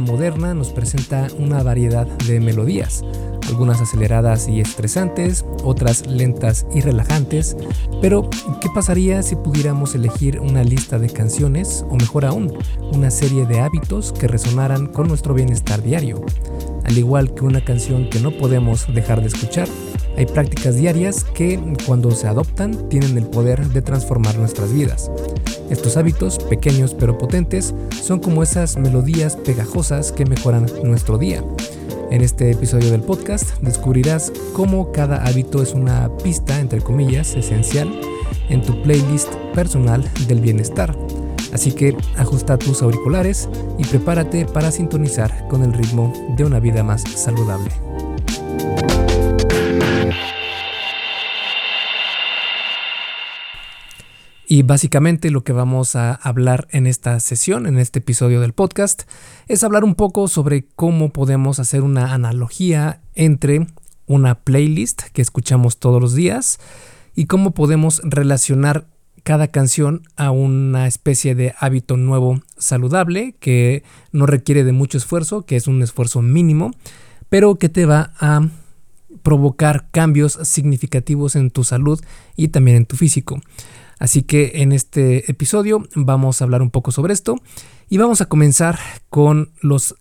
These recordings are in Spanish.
moderna nos presenta una variedad de melodías, algunas aceleradas y estresantes, otras lentas y relajantes, pero ¿qué pasaría si pudiéramos elegir una lista de canciones o mejor aún, una serie de hábitos que resonaran con nuestro bienestar diario? Al igual que una canción que no podemos dejar de escuchar, hay prácticas diarias que cuando se adoptan tienen el poder de transformar nuestras vidas. Estos hábitos, pequeños pero potentes, son como esas melodías pegajosas que mejoran nuestro día. En este episodio del podcast descubrirás cómo cada hábito es una pista, entre comillas, esencial en tu playlist personal del bienestar. Así que ajusta tus auriculares y prepárate para sintonizar con el ritmo de una vida más saludable. Y básicamente lo que vamos a hablar en esta sesión, en este episodio del podcast, es hablar un poco sobre cómo podemos hacer una analogía entre una playlist que escuchamos todos los días y cómo podemos relacionar cada canción a una especie de hábito nuevo saludable que no requiere de mucho esfuerzo, que es un esfuerzo mínimo, pero que te va a provocar cambios significativos en tu salud y también en tu físico. Así que en este episodio vamos a hablar un poco sobre esto y vamos a comenzar con los,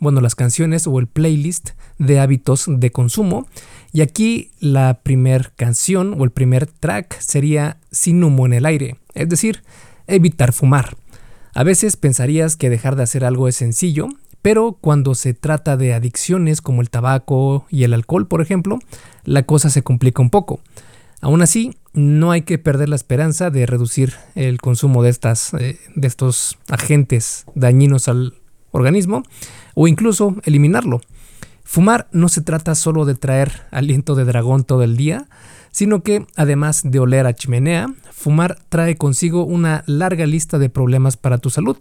bueno, las canciones o el playlist de hábitos de consumo. Y aquí la primer canción o el primer track sería Sin humo en el aire, es decir, evitar fumar. A veces pensarías que dejar de hacer algo es sencillo, pero cuando se trata de adicciones como el tabaco y el alcohol, por ejemplo, la cosa se complica un poco. Aún así, no hay que perder la esperanza de reducir el consumo de, estas, eh, de estos agentes dañinos al organismo o incluso eliminarlo. Fumar no se trata solo de traer aliento de dragón todo el día, sino que además de oler a chimenea, fumar trae consigo una larga lista de problemas para tu salud.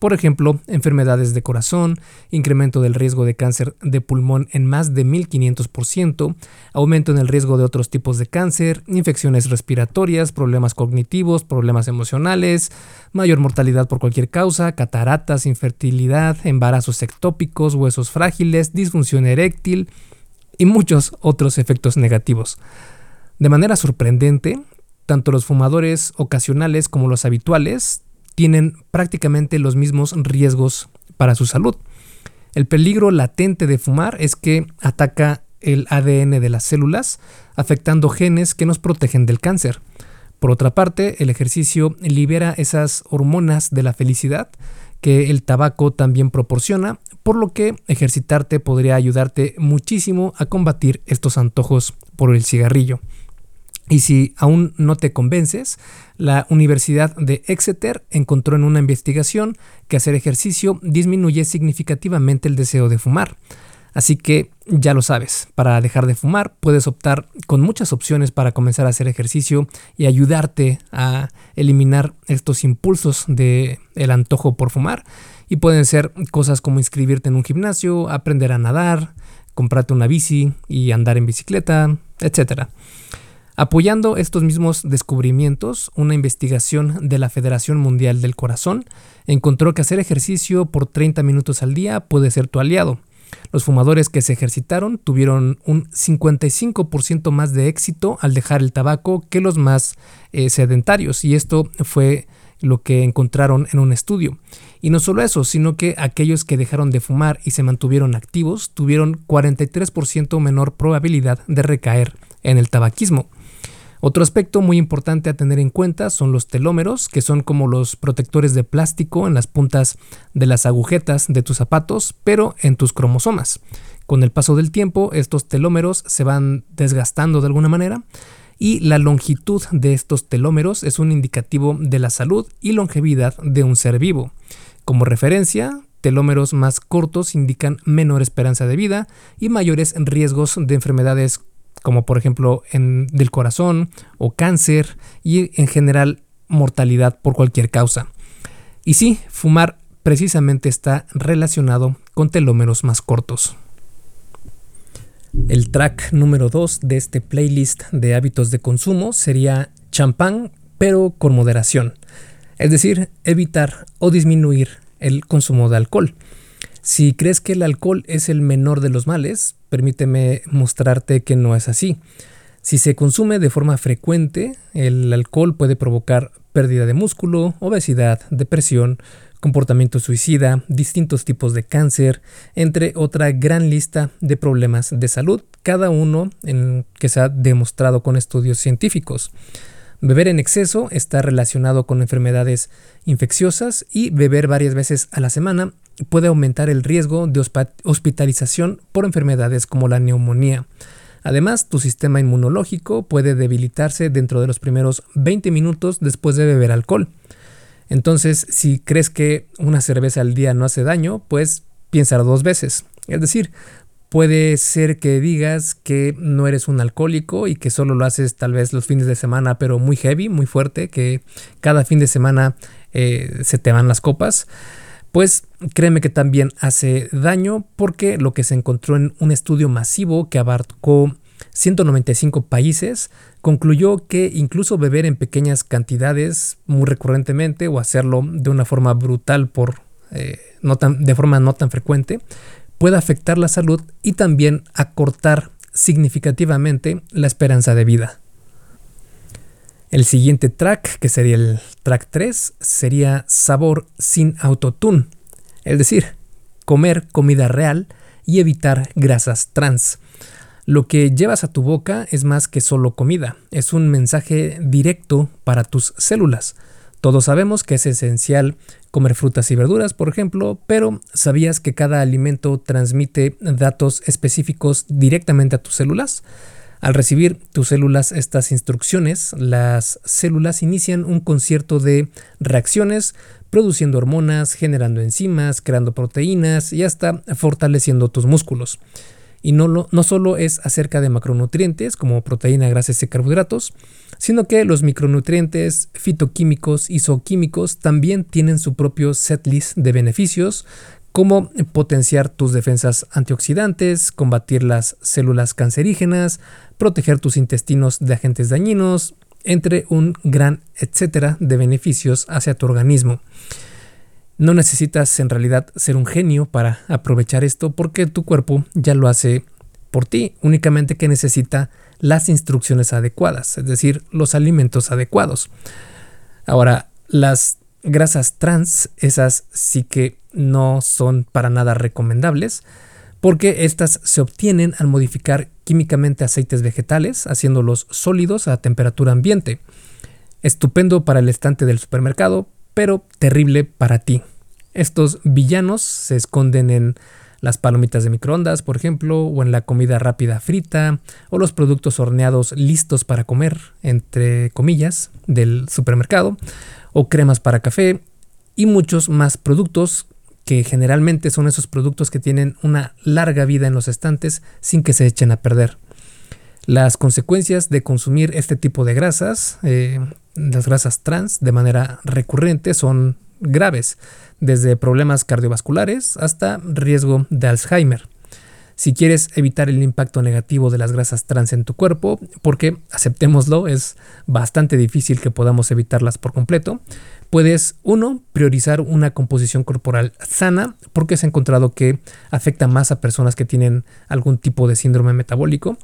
Por ejemplo, enfermedades de corazón, incremento del riesgo de cáncer de pulmón en más de 1500%, aumento en el riesgo de otros tipos de cáncer, infecciones respiratorias, problemas cognitivos, problemas emocionales, mayor mortalidad por cualquier causa, cataratas, infertilidad, embarazos ectópicos, huesos frágiles, disfunción eréctil y muchos otros efectos negativos. De manera sorprendente, tanto los fumadores ocasionales como los habituales tienen prácticamente los mismos riesgos para su salud. El peligro latente de fumar es que ataca el ADN de las células, afectando genes que nos protegen del cáncer. Por otra parte, el ejercicio libera esas hormonas de la felicidad que el tabaco también proporciona, por lo que ejercitarte podría ayudarte muchísimo a combatir estos antojos por el cigarrillo. Y si aún no te convences, la Universidad de Exeter encontró en una investigación que hacer ejercicio disminuye significativamente el deseo de fumar. Así que ya lo sabes, para dejar de fumar puedes optar con muchas opciones para comenzar a hacer ejercicio y ayudarte a eliminar estos impulsos de el antojo por fumar y pueden ser cosas como inscribirte en un gimnasio, aprender a nadar, comprarte una bici y andar en bicicleta, etcétera. Apoyando estos mismos descubrimientos, una investigación de la Federación Mundial del Corazón encontró que hacer ejercicio por 30 minutos al día puede ser tu aliado. Los fumadores que se ejercitaron tuvieron un 55% más de éxito al dejar el tabaco que los más eh, sedentarios y esto fue lo que encontraron en un estudio. Y no solo eso, sino que aquellos que dejaron de fumar y se mantuvieron activos tuvieron 43% menor probabilidad de recaer en el tabaquismo. Otro aspecto muy importante a tener en cuenta son los telómeros, que son como los protectores de plástico en las puntas de las agujetas de tus zapatos, pero en tus cromosomas. Con el paso del tiempo, estos telómeros se van desgastando de alguna manera y la longitud de estos telómeros es un indicativo de la salud y longevidad de un ser vivo. Como referencia, telómeros más cortos indican menor esperanza de vida y mayores riesgos de enfermedades como por ejemplo del corazón o cáncer y en general mortalidad por cualquier causa. Y sí, fumar precisamente está relacionado con telómeros más cortos. El track número 2 de este playlist de hábitos de consumo sería champán, pero con moderación. Es decir, evitar o disminuir el consumo de alcohol. Si crees que el alcohol es el menor de los males, permíteme mostrarte que no es así. Si se consume de forma frecuente, el alcohol puede provocar pérdida de músculo, obesidad, depresión, comportamiento suicida, distintos tipos de cáncer, entre otra gran lista de problemas de salud, cada uno en que se ha demostrado con estudios científicos. Beber en exceso está relacionado con enfermedades infecciosas y beber varias veces a la semana puede aumentar el riesgo de hospitalización por enfermedades como la neumonía. Además, tu sistema inmunológico puede debilitarse dentro de los primeros 20 minutos después de beber alcohol. Entonces, si crees que una cerveza al día no hace daño, pues piénsalo dos veces. Es decir, puede ser que digas que no eres un alcohólico y que solo lo haces tal vez los fines de semana, pero muy heavy, muy fuerte, que cada fin de semana eh, se te van las copas. Pues créeme que también hace daño porque lo que se encontró en un estudio masivo que abarcó 195 países concluyó que incluso beber en pequeñas cantidades muy recurrentemente o hacerlo de una forma brutal por eh, de forma no tan frecuente puede afectar la salud y también acortar significativamente la esperanza de vida. El siguiente track, que sería el track 3, sería sabor sin autotune, es decir, comer comida real y evitar grasas trans. Lo que llevas a tu boca es más que solo comida, es un mensaje directo para tus células. Todos sabemos que es esencial comer frutas y verduras, por ejemplo, pero ¿sabías que cada alimento transmite datos específicos directamente a tus células? Al recibir tus células estas instrucciones, las células inician un concierto de reacciones, produciendo hormonas, generando enzimas, creando proteínas y hasta fortaleciendo tus músculos. Y no, solo es acerca de macronutrientes como proteína, grasas y carbohidratos, sino que los micronutrientes fitoquímicos y zooquímicos también tienen su propio setlist de beneficios, como potenciar tus defensas antioxidantes, combatir las células cancerígenas, proteger tus intestinos de agentes dañinos, entre un gran etcétera de beneficios hacia tu organismo. No necesitas en realidad ser un genio para aprovechar esto porque tu cuerpo ya lo hace por ti, únicamente que necesita las instrucciones adecuadas, es decir, los alimentos adecuados. Ahora, las grasas trans, esas sí que no son para nada recomendables, porque estas se obtienen al modificar químicamente aceites vegetales, haciéndolos sólidos a temperatura ambiente. Estupendo para el estante del supermercado, pero terrible para ti. Estos villanos se esconden en las palomitas de microondas, por ejemplo, o en la comida rápida frita, o los productos horneados listos para comer, entre comillas, del supermercado, o cremas para café, y muchos más productos que generalmente son esos productos que tienen una larga vida en los estantes sin que se echen a perder. Las consecuencias de consumir este tipo de grasas, eh, las grasas trans, de manera recurrente son graves, desde problemas cardiovasculares hasta riesgo de Alzheimer. Si quieres evitar el impacto negativo de las grasas trans en tu cuerpo, porque aceptémoslo, es bastante difícil que podamos evitarlas por completo, puedes, uno, priorizar una composición corporal sana, porque se ha encontrado que afecta más a personas que tienen algún tipo de síndrome metabólico.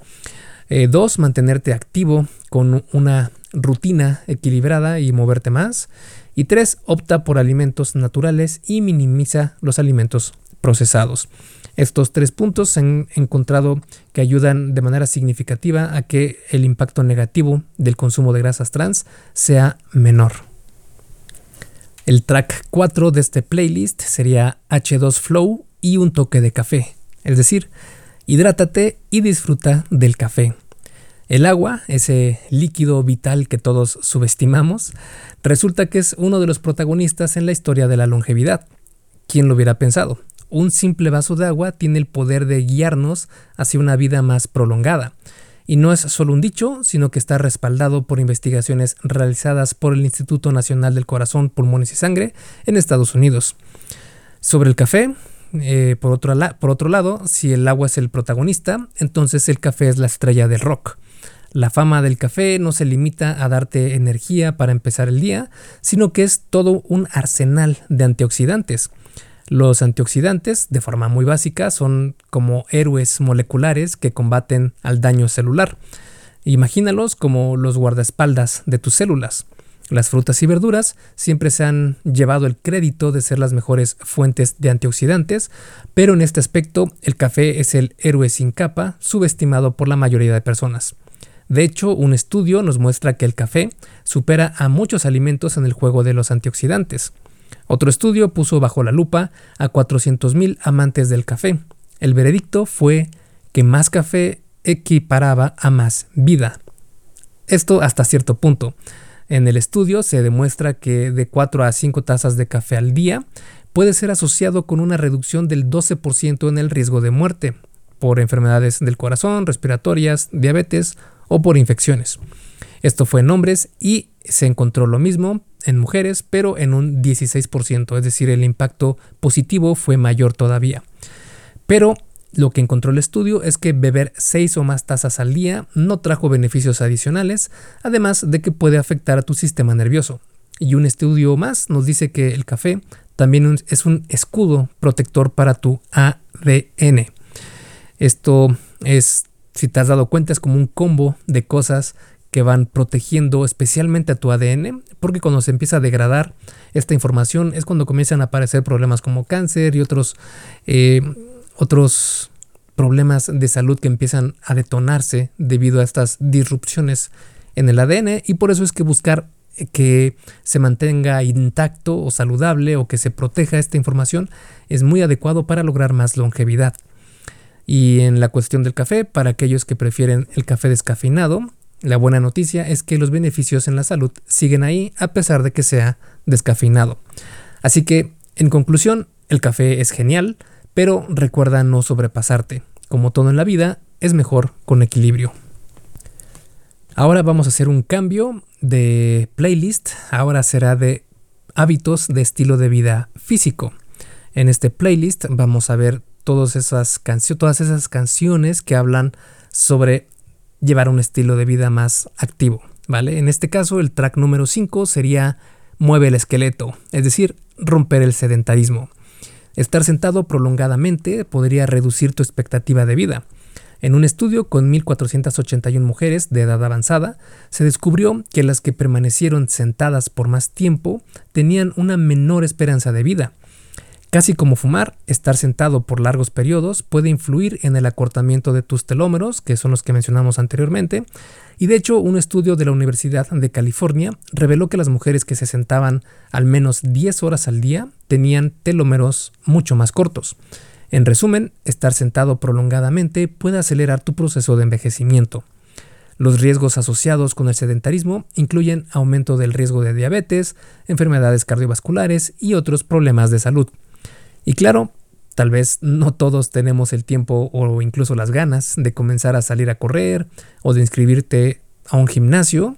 Eh, dos, mantenerte activo con una rutina equilibrada y moverte más. Y tres, opta por alimentos naturales y minimiza los alimentos procesados. Estos tres puntos se han encontrado que ayudan de manera significativa a que el impacto negativo del consumo de grasas trans sea menor. El track 4 de este playlist sería H2 Flow y un toque de café, es decir, hidrátate y disfruta del café. El agua, ese líquido vital que todos subestimamos, resulta que es uno de los protagonistas en la historia de la longevidad. ¿Quién lo hubiera pensado? Un simple vaso de agua tiene el poder de guiarnos hacia una vida más prolongada. Y no es solo un dicho, sino que está respaldado por investigaciones realizadas por el Instituto Nacional del Corazón, Pulmones y Sangre en Estados Unidos. Sobre el café, eh, por, otro por otro lado, si el agua es el protagonista, entonces el café es la estrella del rock. La fama del café no se limita a darte energía para empezar el día, sino que es todo un arsenal de antioxidantes. Los antioxidantes, de forma muy básica, son como héroes moleculares que combaten al daño celular. Imagínalos como los guardaespaldas de tus células. Las frutas y verduras siempre se han llevado el crédito de ser las mejores fuentes de antioxidantes, pero en este aspecto el café es el héroe sin capa, subestimado por la mayoría de personas. De hecho, un estudio nos muestra que el café supera a muchos alimentos en el juego de los antioxidantes. Otro estudio puso bajo la lupa a 400.000 amantes del café. El veredicto fue que más café equiparaba a más vida. Esto hasta cierto punto. En el estudio se demuestra que de 4 a 5 tazas de café al día puede ser asociado con una reducción del 12% en el riesgo de muerte por enfermedades del corazón, respiratorias, diabetes o por infecciones. Esto fue en hombres y se encontró lo mismo en mujeres, pero en un 16%, es decir, el impacto positivo fue mayor todavía. Pero lo que encontró el estudio es que beber 6 o más tazas al día no trajo beneficios adicionales, además de que puede afectar a tu sistema nervioso. Y un estudio más nos dice que el café también es un escudo protector para tu ADN. Esto es, si te has dado cuenta, es como un combo de cosas que van protegiendo especialmente a tu ADN, porque cuando se empieza a degradar esta información es cuando comienzan a aparecer problemas como cáncer y otros eh, otros problemas de salud que empiezan a detonarse debido a estas disrupciones en el ADN y por eso es que buscar que se mantenga intacto o saludable o que se proteja esta información es muy adecuado para lograr más longevidad. Y en la cuestión del café, para aquellos que prefieren el café descafeinado, la buena noticia es que los beneficios en la salud siguen ahí a pesar de que sea descafeinado. Así que, en conclusión, el café es genial, pero recuerda no sobrepasarte. Como todo en la vida, es mejor con equilibrio. Ahora vamos a hacer un cambio de playlist. Ahora será de hábitos de estilo de vida físico. En este playlist vamos a ver todas esas, todas esas canciones que hablan sobre llevar un estilo de vida más activo. ¿vale? En este caso, el track número 5 sería Mueve el esqueleto, es decir, romper el sedentarismo. Estar sentado prolongadamente podría reducir tu expectativa de vida. En un estudio con 1.481 mujeres de edad avanzada, se descubrió que las que permanecieron sentadas por más tiempo tenían una menor esperanza de vida. Casi como fumar, estar sentado por largos periodos puede influir en el acortamiento de tus telómeros, que son los que mencionamos anteriormente, y de hecho, un estudio de la Universidad de California reveló que las mujeres que se sentaban al menos 10 horas al día tenían telómeros mucho más cortos. En resumen, estar sentado prolongadamente puede acelerar tu proceso de envejecimiento. Los riesgos asociados con el sedentarismo incluyen aumento del riesgo de diabetes, enfermedades cardiovasculares y otros problemas de salud. Y claro, Tal vez no todos tenemos el tiempo o incluso las ganas de comenzar a salir a correr o de inscribirte a un gimnasio,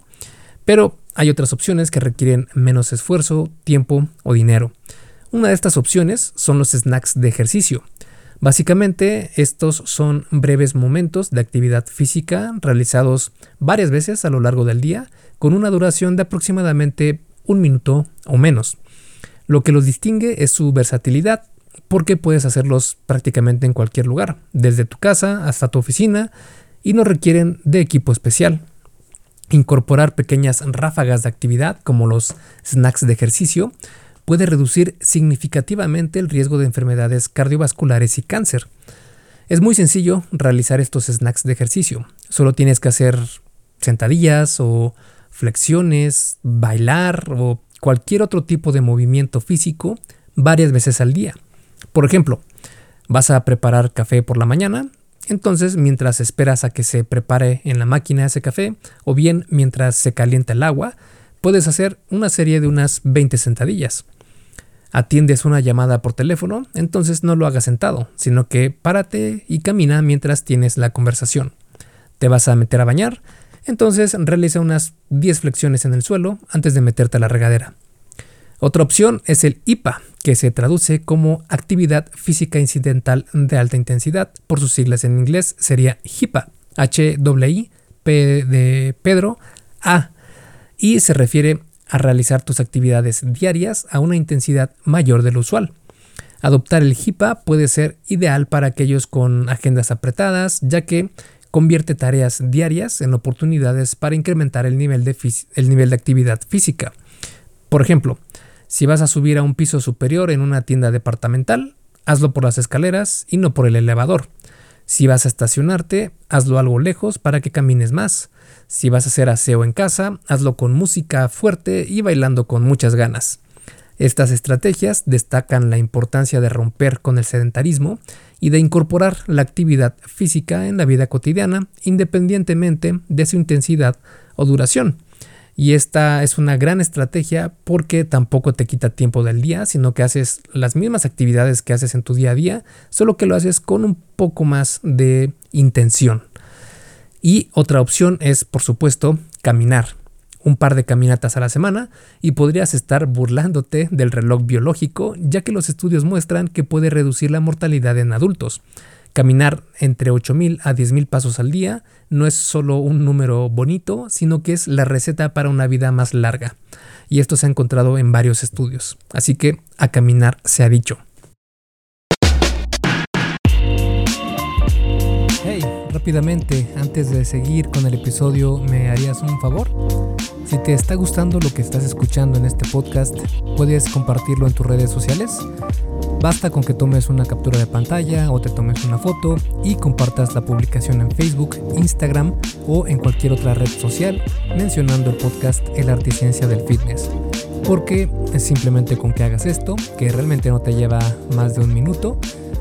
pero hay otras opciones que requieren menos esfuerzo, tiempo o dinero. Una de estas opciones son los snacks de ejercicio. Básicamente, estos son breves momentos de actividad física realizados varias veces a lo largo del día con una duración de aproximadamente un minuto o menos. Lo que los distingue es su versatilidad porque puedes hacerlos prácticamente en cualquier lugar, desde tu casa hasta tu oficina, y no requieren de equipo especial. Incorporar pequeñas ráfagas de actividad como los snacks de ejercicio puede reducir significativamente el riesgo de enfermedades cardiovasculares y cáncer. Es muy sencillo realizar estos snacks de ejercicio. Solo tienes que hacer sentadillas o flexiones, bailar o cualquier otro tipo de movimiento físico varias veces al día. Por ejemplo, vas a preparar café por la mañana, entonces mientras esperas a que se prepare en la máquina ese café, o bien mientras se calienta el agua, puedes hacer una serie de unas 20 sentadillas. Atiendes una llamada por teléfono, entonces no lo hagas sentado, sino que párate y camina mientras tienes la conversación. Te vas a meter a bañar, entonces realiza unas 10 flexiones en el suelo antes de meterte a la regadera. Otra opción es el IPA, que se traduce como actividad física incidental de alta intensidad. Por sus siglas en inglés sería HIPA, H-I, P de Pedro, A, y se refiere a realizar tus actividades diarias a una intensidad mayor de lo usual. Adoptar el HIPAA puede ser ideal para aquellos con agendas apretadas, ya que convierte tareas diarias en oportunidades para incrementar el nivel de actividad física. Por ejemplo, si vas a subir a un piso superior en una tienda departamental, hazlo por las escaleras y no por el elevador. Si vas a estacionarte, hazlo algo lejos para que camines más. Si vas a hacer aseo en casa, hazlo con música fuerte y bailando con muchas ganas. Estas estrategias destacan la importancia de romper con el sedentarismo y de incorporar la actividad física en la vida cotidiana independientemente de su intensidad o duración. Y esta es una gran estrategia porque tampoco te quita tiempo del día, sino que haces las mismas actividades que haces en tu día a día, solo que lo haces con un poco más de intención. Y otra opción es, por supuesto, caminar un par de caminatas a la semana y podrías estar burlándote del reloj biológico, ya que los estudios muestran que puede reducir la mortalidad en adultos. Caminar entre 8.000 a 10.000 pasos al día no es solo un número bonito, sino que es la receta para una vida más larga. Y esto se ha encontrado en varios estudios. Así que a caminar se ha dicho. Hey, rápidamente, antes de seguir con el episodio, ¿me harías un favor? Si te está gustando lo que estás escuchando en este podcast, puedes compartirlo en tus redes sociales. Basta con que tomes una captura de pantalla o te tomes una foto y compartas la publicación en Facebook, Instagram o en cualquier otra red social mencionando el podcast El Arte y Ciencia del Fitness. Porque es simplemente con que hagas esto, que realmente no te lleva más de un minuto,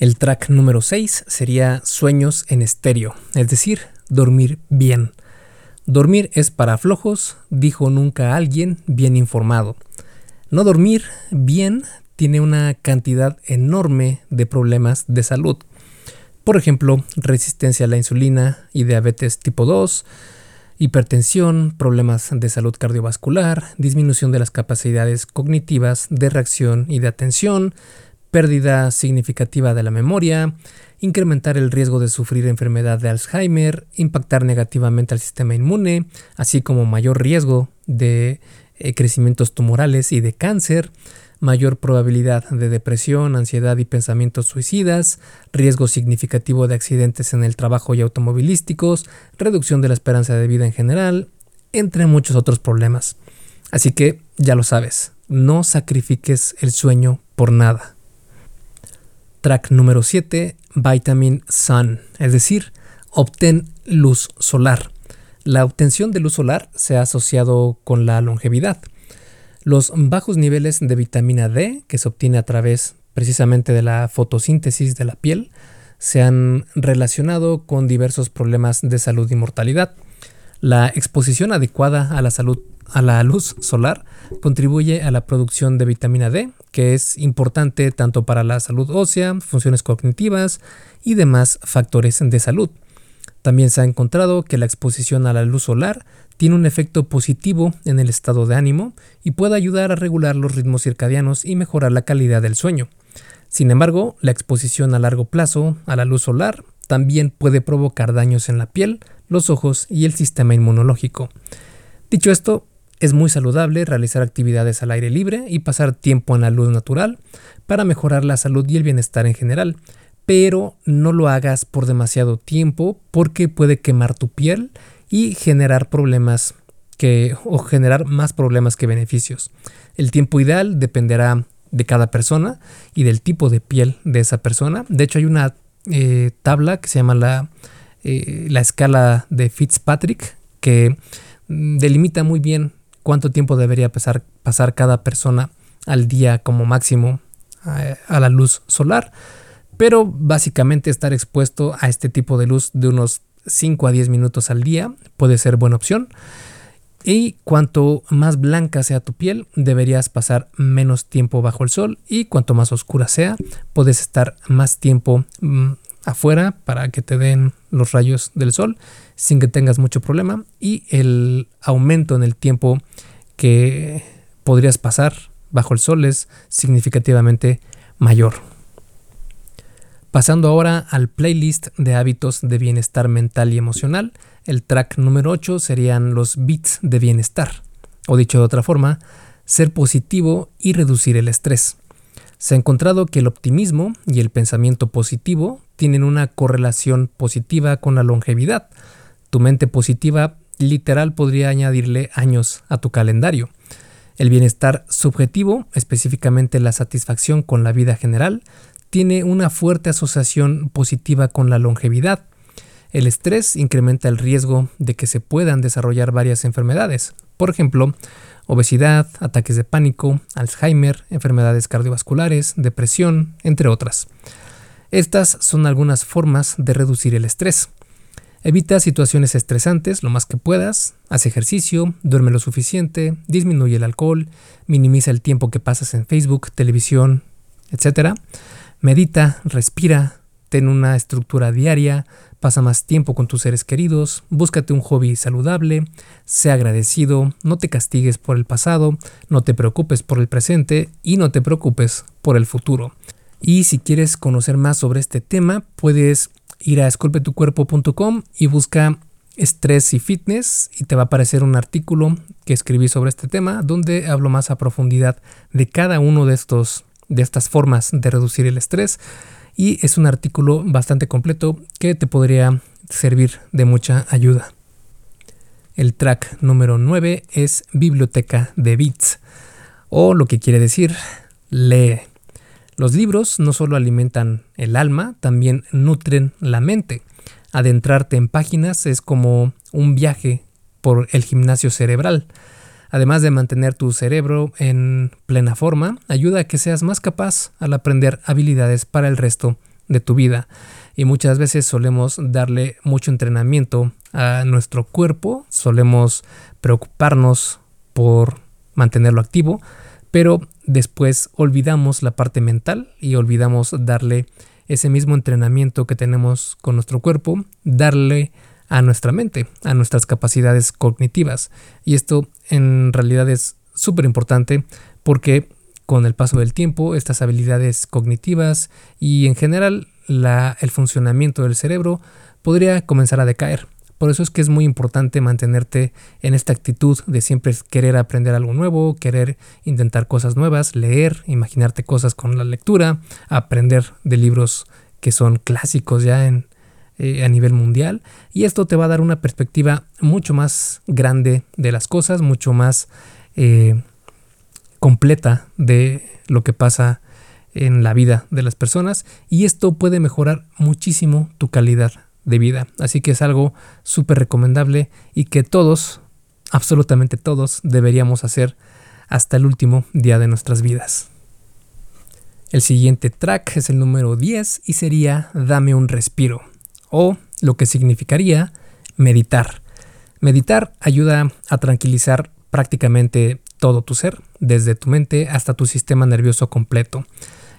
El track número 6 sería sueños en estéreo, es decir, dormir bien. Dormir es para flojos, dijo nunca alguien bien informado. No dormir bien tiene una cantidad enorme de problemas de salud. Por ejemplo, resistencia a la insulina y diabetes tipo 2, hipertensión, problemas de salud cardiovascular, disminución de las capacidades cognitivas de reacción y de atención, pérdida significativa de la memoria, incrementar el riesgo de sufrir enfermedad de Alzheimer, impactar negativamente al sistema inmune, así como mayor riesgo de eh, crecimientos tumorales y de cáncer, mayor probabilidad de depresión, ansiedad y pensamientos suicidas, riesgo significativo de accidentes en el trabajo y automovilísticos, reducción de la esperanza de vida en general, entre muchos otros problemas. Así que ya lo sabes, no sacrifiques el sueño por nada. Track número 7, Vitamin Sun, es decir, obtén luz solar. La obtención de luz solar se ha asociado con la longevidad. Los bajos niveles de vitamina D, que se obtiene a través precisamente de la fotosíntesis de la piel, se han relacionado con diversos problemas de salud y mortalidad. La exposición adecuada a la salud a la luz solar contribuye a la producción de vitamina D, que es importante tanto para la salud ósea, funciones cognitivas y demás factores de salud. También se ha encontrado que la exposición a la luz solar tiene un efecto positivo en el estado de ánimo y puede ayudar a regular los ritmos circadianos y mejorar la calidad del sueño. Sin embargo, la exposición a largo plazo a la luz solar también puede provocar daños en la piel, los ojos y el sistema inmunológico. Dicho esto, es muy saludable realizar actividades al aire libre y pasar tiempo en la luz natural para mejorar la salud y el bienestar en general, pero no lo hagas por demasiado tiempo porque puede quemar tu piel y generar problemas que o generar más problemas que beneficios. El tiempo ideal dependerá de cada persona y del tipo de piel de esa persona. De hecho hay una eh, tabla que se llama la, eh, la escala de Fitzpatrick que mm, delimita muy bien cuánto tiempo debería pasar, cada persona al día como máximo a, a la luz solar pero básicamente estar expuesto a este tipo de luz de unos 5 a 10 minutos al día puede ser buena opción. Y cuanto más blanca sea tu piel, deberías pasar menos tiempo bajo el sol y cuanto más oscura sea, puedes estar más tiempo mm, afuera para que te den los rayos del sol sin que tengas mucho problema y el aumento en el tiempo que podrías pasar bajo el sol es significativamente mayor. Pasando ahora al playlist de hábitos de bienestar mental y emocional, el track número 8 serían los beats de bienestar, o dicho de otra forma, ser positivo y reducir el estrés. Se ha encontrado que el optimismo y el pensamiento positivo tienen una correlación positiva con la longevidad. Tu mente positiva literal podría añadirle años a tu calendario. El bienestar subjetivo, específicamente la satisfacción con la vida general, tiene una fuerte asociación positiva con la longevidad. El estrés incrementa el riesgo de que se puedan desarrollar varias enfermedades, por ejemplo, obesidad, ataques de pánico, Alzheimer, enfermedades cardiovasculares, depresión, entre otras. Estas son algunas formas de reducir el estrés. Evita situaciones estresantes lo más que puedas, haz ejercicio, duerme lo suficiente, disminuye el alcohol, minimiza el tiempo que pasas en Facebook, televisión, etc. Medita, respira, ten una estructura diaria, pasa más tiempo con tus seres queridos, búscate un hobby saludable, sea agradecido, no te castigues por el pasado, no te preocupes por el presente y no te preocupes por el futuro. Y si quieres conocer más sobre este tema, puedes ir a esculpetucuerpo.com y busca estrés y fitness y te va a aparecer un artículo que escribí sobre este tema donde hablo más a profundidad de cada uno de estos de estas formas de reducir el estrés y es un artículo bastante completo que te podría servir de mucha ayuda. El track número 9 es Biblioteca de Bits, o lo que quiere decir, lee. Los libros no solo alimentan el alma, también nutren la mente. Adentrarte en páginas es como un viaje por el gimnasio cerebral. Además de mantener tu cerebro en plena forma, ayuda a que seas más capaz al aprender habilidades para el resto de tu vida. Y muchas veces solemos darle mucho entrenamiento a nuestro cuerpo, solemos preocuparnos por mantenerlo activo, pero después olvidamos la parte mental y olvidamos darle ese mismo entrenamiento que tenemos con nuestro cuerpo, darle a nuestra mente, a nuestras capacidades cognitivas. Y esto en realidad es súper importante porque con el paso del tiempo estas habilidades cognitivas y en general el funcionamiento del cerebro podría comenzar a decaer. Por eso es que es muy importante mantenerte en esta actitud de siempre querer aprender algo nuevo, querer intentar cosas nuevas, leer, imaginarte cosas con la lectura, aprender de libros que son clásicos ya en, eh, a nivel mundial. Y esto te va a dar una perspectiva mucho más grande de las cosas, mucho más eh, completa de lo que pasa en la vida de las personas. Y esto puede mejorar muchísimo tu calidad de vida. Así que es algo súper recomendable y que todos, absolutamente todos, deberíamos hacer hasta el último día de nuestras vidas. El siguiente track es el número 10 y sería Dame un respiro o lo que significaría meditar. Meditar ayuda a tranquilizar prácticamente todo tu ser, desde tu mente hasta tu sistema nervioso completo.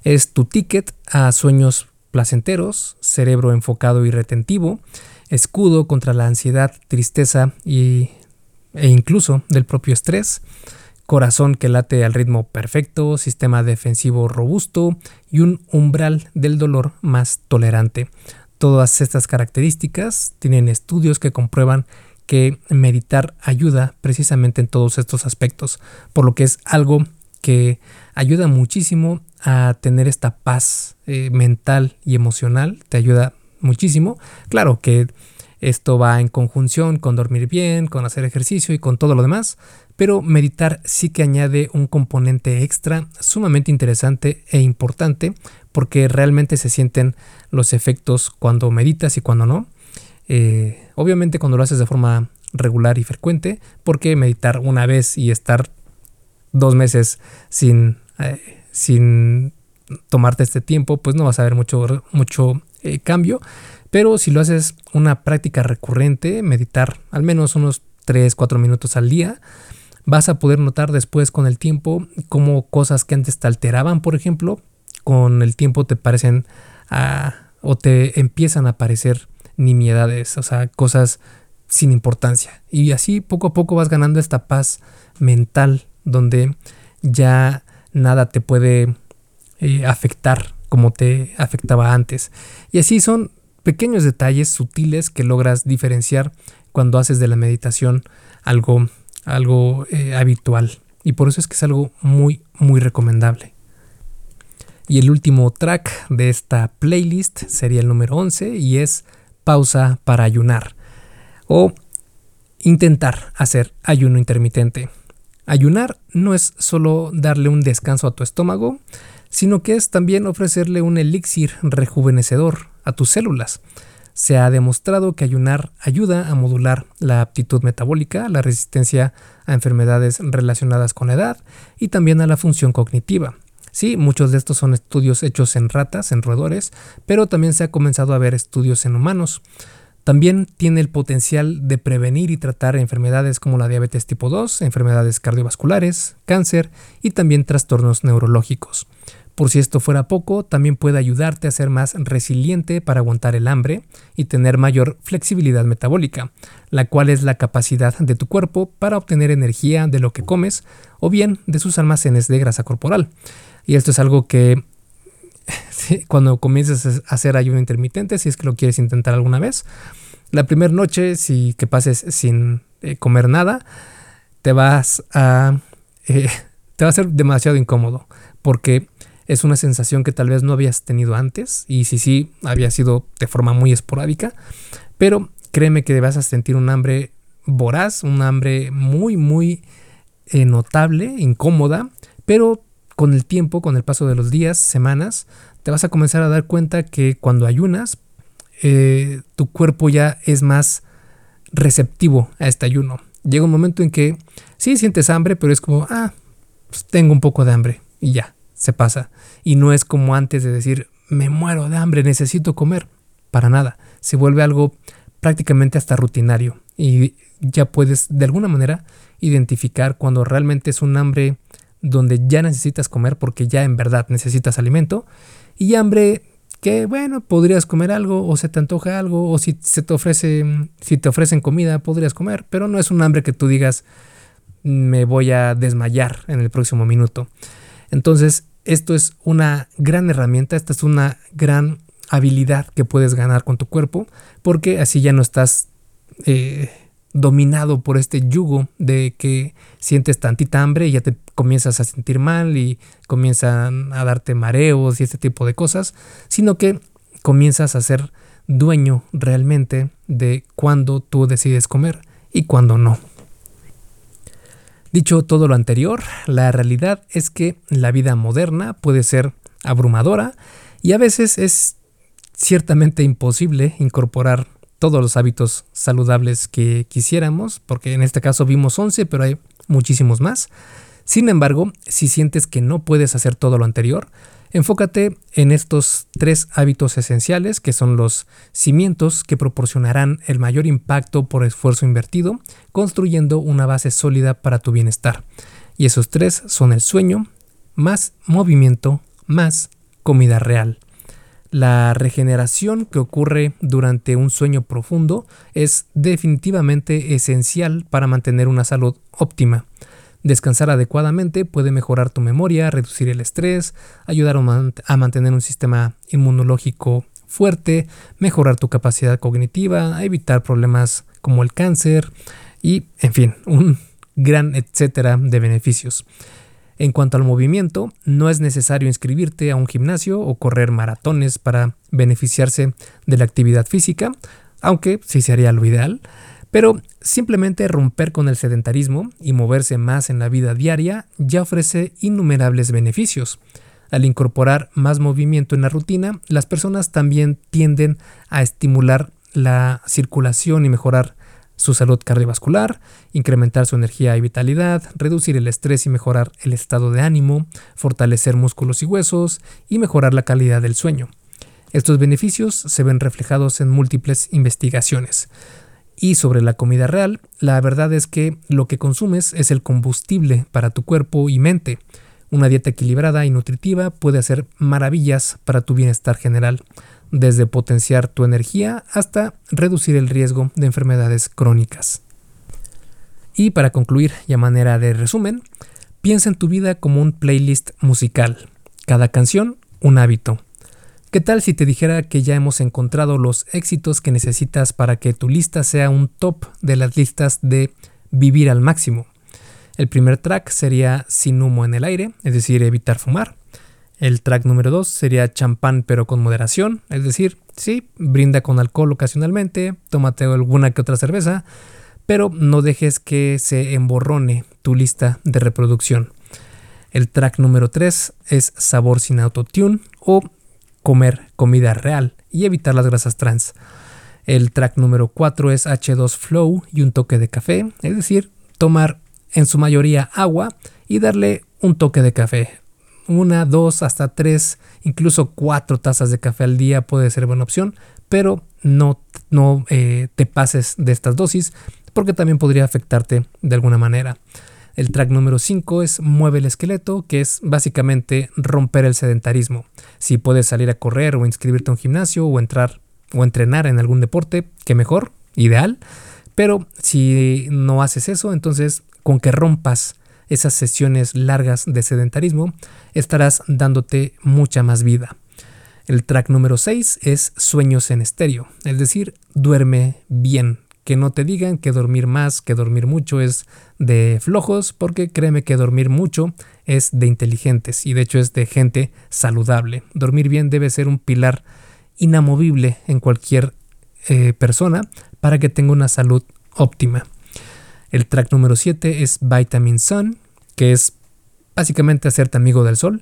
Es tu ticket a sueños placenteros, cerebro enfocado y retentivo, escudo contra la ansiedad, tristeza y, e incluso del propio estrés, corazón que late al ritmo perfecto, sistema defensivo robusto y un umbral del dolor más tolerante. Todas estas características tienen estudios que comprueban que meditar ayuda precisamente en todos estos aspectos, por lo que es algo que ayuda muchísimo a tener esta paz eh, mental y emocional, te ayuda muchísimo. Claro que esto va en conjunción con dormir bien, con hacer ejercicio y con todo lo demás, pero meditar sí que añade un componente extra sumamente interesante e importante porque realmente se sienten los efectos cuando meditas y cuando no. Eh, obviamente cuando lo haces de forma regular y frecuente, porque meditar una vez y estar dos meses sin, eh, sin tomarte este tiempo, pues no vas a ver mucho, mucho eh, cambio. Pero si lo haces una práctica recurrente, meditar al menos unos 3, 4 minutos al día, vas a poder notar después con el tiempo como cosas que antes te alteraban, por ejemplo, con el tiempo te parecen a, o te empiezan a aparecer nimiedades, o sea, cosas sin importancia. Y así poco a poco vas ganando esta paz mental donde ya nada te puede eh, afectar como te afectaba antes. Y así son pequeños detalles sutiles que logras diferenciar cuando haces de la meditación algo, algo eh, habitual. Y por eso es que es algo muy, muy recomendable. Y el último track de esta playlist sería el número 11 y es pausa para ayunar o intentar hacer ayuno intermitente. Ayunar no es solo darle un descanso a tu estómago, sino que es también ofrecerle un elixir rejuvenecedor a tus células. Se ha demostrado que ayunar ayuda a modular la aptitud metabólica, la resistencia a enfermedades relacionadas con la edad y también a la función cognitiva. Sí, muchos de estos son estudios hechos en ratas, en roedores, pero también se ha comenzado a ver estudios en humanos. También tiene el potencial de prevenir y tratar enfermedades como la diabetes tipo 2, enfermedades cardiovasculares, cáncer y también trastornos neurológicos. Por si esto fuera poco, también puede ayudarte a ser más resiliente para aguantar el hambre y tener mayor flexibilidad metabólica, la cual es la capacidad de tu cuerpo para obtener energía de lo que comes o bien de sus almacenes de grasa corporal. Y esto es algo que cuando comiences a hacer ayuno intermitente, si es que lo quieres intentar alguna vez, la primera noche, si que pases sin eh, comer nada, te vas a eh, te va a ser demasiado incómodo porque es una sensación que tal vez no habías tenido antes y si sí había sido de forma muy esporádica, pero créeme que vas a sentir un hambre voraz, un hambre muy muy eh, notable, incómoda, pero con el tiempo, con el paso de los días, semanas, te vas a comenzar a dar cuenta que cuando ayunas, eh, tu cuerpo ya es más receptivo a este ayuno. Llega un momento en que sí sientes hambre, pero es como, ah, pues tengo un poco de hambre y ya, se pasa. Y no es como antes de decir, me muero de hambre, necesito comer. Para nada. Se vuelve algo prácticamente hasta rutinario y ya puedes de alguna manera identificar cuando realmente es un hambre donde ya necesitas comer porque ya en verdad necesitas alimento y hambre que bueno, podrías comer algo o se te antoja algo o si se te ofrece si te ofrecen comida podrías comer, pero no es un hambre que tú digas me voy a desmayar en el próximo minuto. Entonces, esto es una gran herramienta, esta es una gran habilidad que puedes ganar con tu cuerpo, porque así ya no estás eh, dominado por este yugo de que sientes tantita hambre y ya te comienzas a sentir mal y comienzan a darte mareos y este tipo de cosas, sino que comienzas a ser dueño realmente de cuándo tú decides comer y cuándo no. Dicho todo lo anterior, la realidad es que la vida moderna puede ser abrumadora y a veces es ciertamente imposible incorporar todos los hábitos saludables que quisiéramos, porque en este caso vimos 11, pero hay muchísimos más. Sin embargo, si sientes que no puedes hacer todo lo anterior, enfócate en estos tres hábitos esenciales que son los cimientos que proporcionarán el mayor impacto por esfuerzo invertido, construyendo una base sólida para tu bienestar. Y esos tres son el sueño, más movimiento, más comida real. La regeneración que ocurre durante un sueño profundo es definitivamente esencial para mantener una salud óptima. Descansar adecuadamente puede mejorar tu memoria, reducir el estrés, ayudar a mantener un sistema inmunológico fuerte, mejorar tu capacidad cognitiva, evitar problemas como el cáncer y, en fin, un gran etcétera de beneficios. En cuanto al movimiento, no es necesario inscribirte a un gimnasio o correr maratones para beneficiarse de la actividad física, aunque sí sería lo ideal, pero simplemente romper con el sedentarismo y moverse más en la vida diaria ya ofrece innumerables beneficios. Al incorporar más movimiento en la rutina, las personas también tienden a estimular la circulación y mejorar su salud cardiovascular, incrementar su energía y vitalidad, reducir el estrés y mejorar el estado de ánimo, fortalecer músculos y huesos y mejorar la calidad del sueño. Estos beneficios se ven reflejados en múltiples investigaciones. Y sobre la comida real, la verdad es que lo que consumes es el combustible para tu cuerpo y mente. Una dieta equilibrada y nutritiva puede hacer maravillas para tu bienestar general. Desde potenciar tu energía hasta reducir el riesgo de enfermedades crónicas. Y para concluir y a manera de resumen, piensa en tu vida como un playlist musical. Cada canción, un hábito. ¿Qué tal si te dijera que ya hemos encontrado los éxitos que necesitas para que tu lista sea un top de las listas de vivir al máximo? El primer track sería Sin humo en el aire, es decir, evitar fumar. El track número 2 sería champán pero con moderación, es decir, sí, brinda con alcohol ocasionalmente, tómate alguna que otra cerveza, pero no dejes que se emborrone tu lista de reproducción. El track número 3 es sabor sin autotune o comer comida real y evitar las grasas trans. El track número 4 es H2 Flow y un toque de café, es decir, tomar en su mayoría agua y darle un toque de café una, dos, hasta tres, incluso cuatro tazas de café al día puede ser buena opción, pero no, no eh, te pases de estas dosis porque también podría afectarte de alguna manera. El track número 5 es Mueve el esqueleto, que es básicamente romper el sedentarismo. Si puedes salir a correr o inscribirte a un gimnasio o entrar o entrenar en algún deporte, que mejor, ideal. Pero si no haces eso, entonces con que rompas esas sesiones largas de sedentarismo, estarás dándote mucha más vida. El track número 6 es sueños en estéreo, es decir, duerme bien. Que no te digan que dormir más, que dormir mucho es de flojos, porque créeme que dormir mucho es de inteligentes y de hecho es de gente saludable. Dormir bien debe ser un pilar inamovible en cualquier eh, persona para que tenga una salud óptima. El track número 7 es Vitamin Sun, que es básicamente hacerte amigo del sol,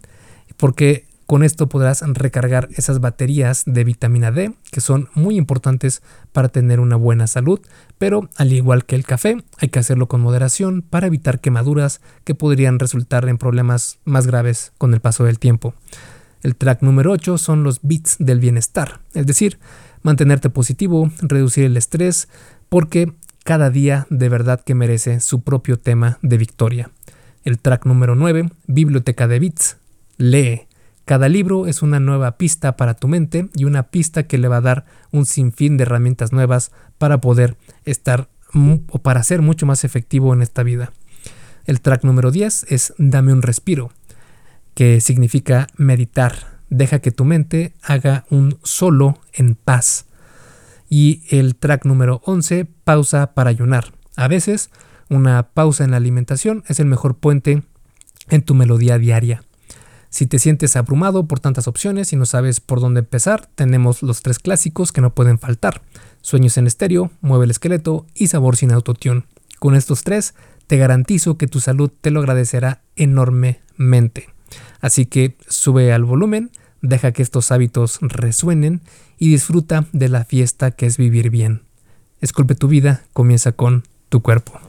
porque con esto podrás recargar esas baterías de vitamina D, que son muy importantes para tener una buena salud, pero al igual que el café, hay que hacerlo con moderación para evitar quemaduras que podrían resultar en problemas más graves con el paso del tiempo. El track número 8 son los bits del bienestar, es decir, mantenerte positivo, reducir el estrés, porque cada día de verdad que merece su propio tema de victoria. El track número 9, Biblioteca de Bits. Lee. Cada libro es una nueva pista para tu mente y una pista que le va a dar un sinfín de herramientas nuevas para poder estar o para ser mucho más efectivo en esta vida. El track número 10 es Dame un respiro, que significa meditar. Deja que tu mente haga un solo en paz. Y el track número 11, pausa para ayunar. A veces una pausa en la alimentación es el mejor puente en tu melodía diaria. Si te sientes abrumado por tantas opciones y no sabes por dónde empezar, tenemos los tres clásicos que no pueden faltar. Sueños en estéreo, mueve el esqueleto y sabor sin autotune. Con estos tres, te garantizo que tu salud te lo agradecerá enormemente. Así que sube al volumen, deja que estos hábitos resuenen y disfruta de la fiesta que es vivir bien. Esculpe tu vida, comienza con tu cuerpo.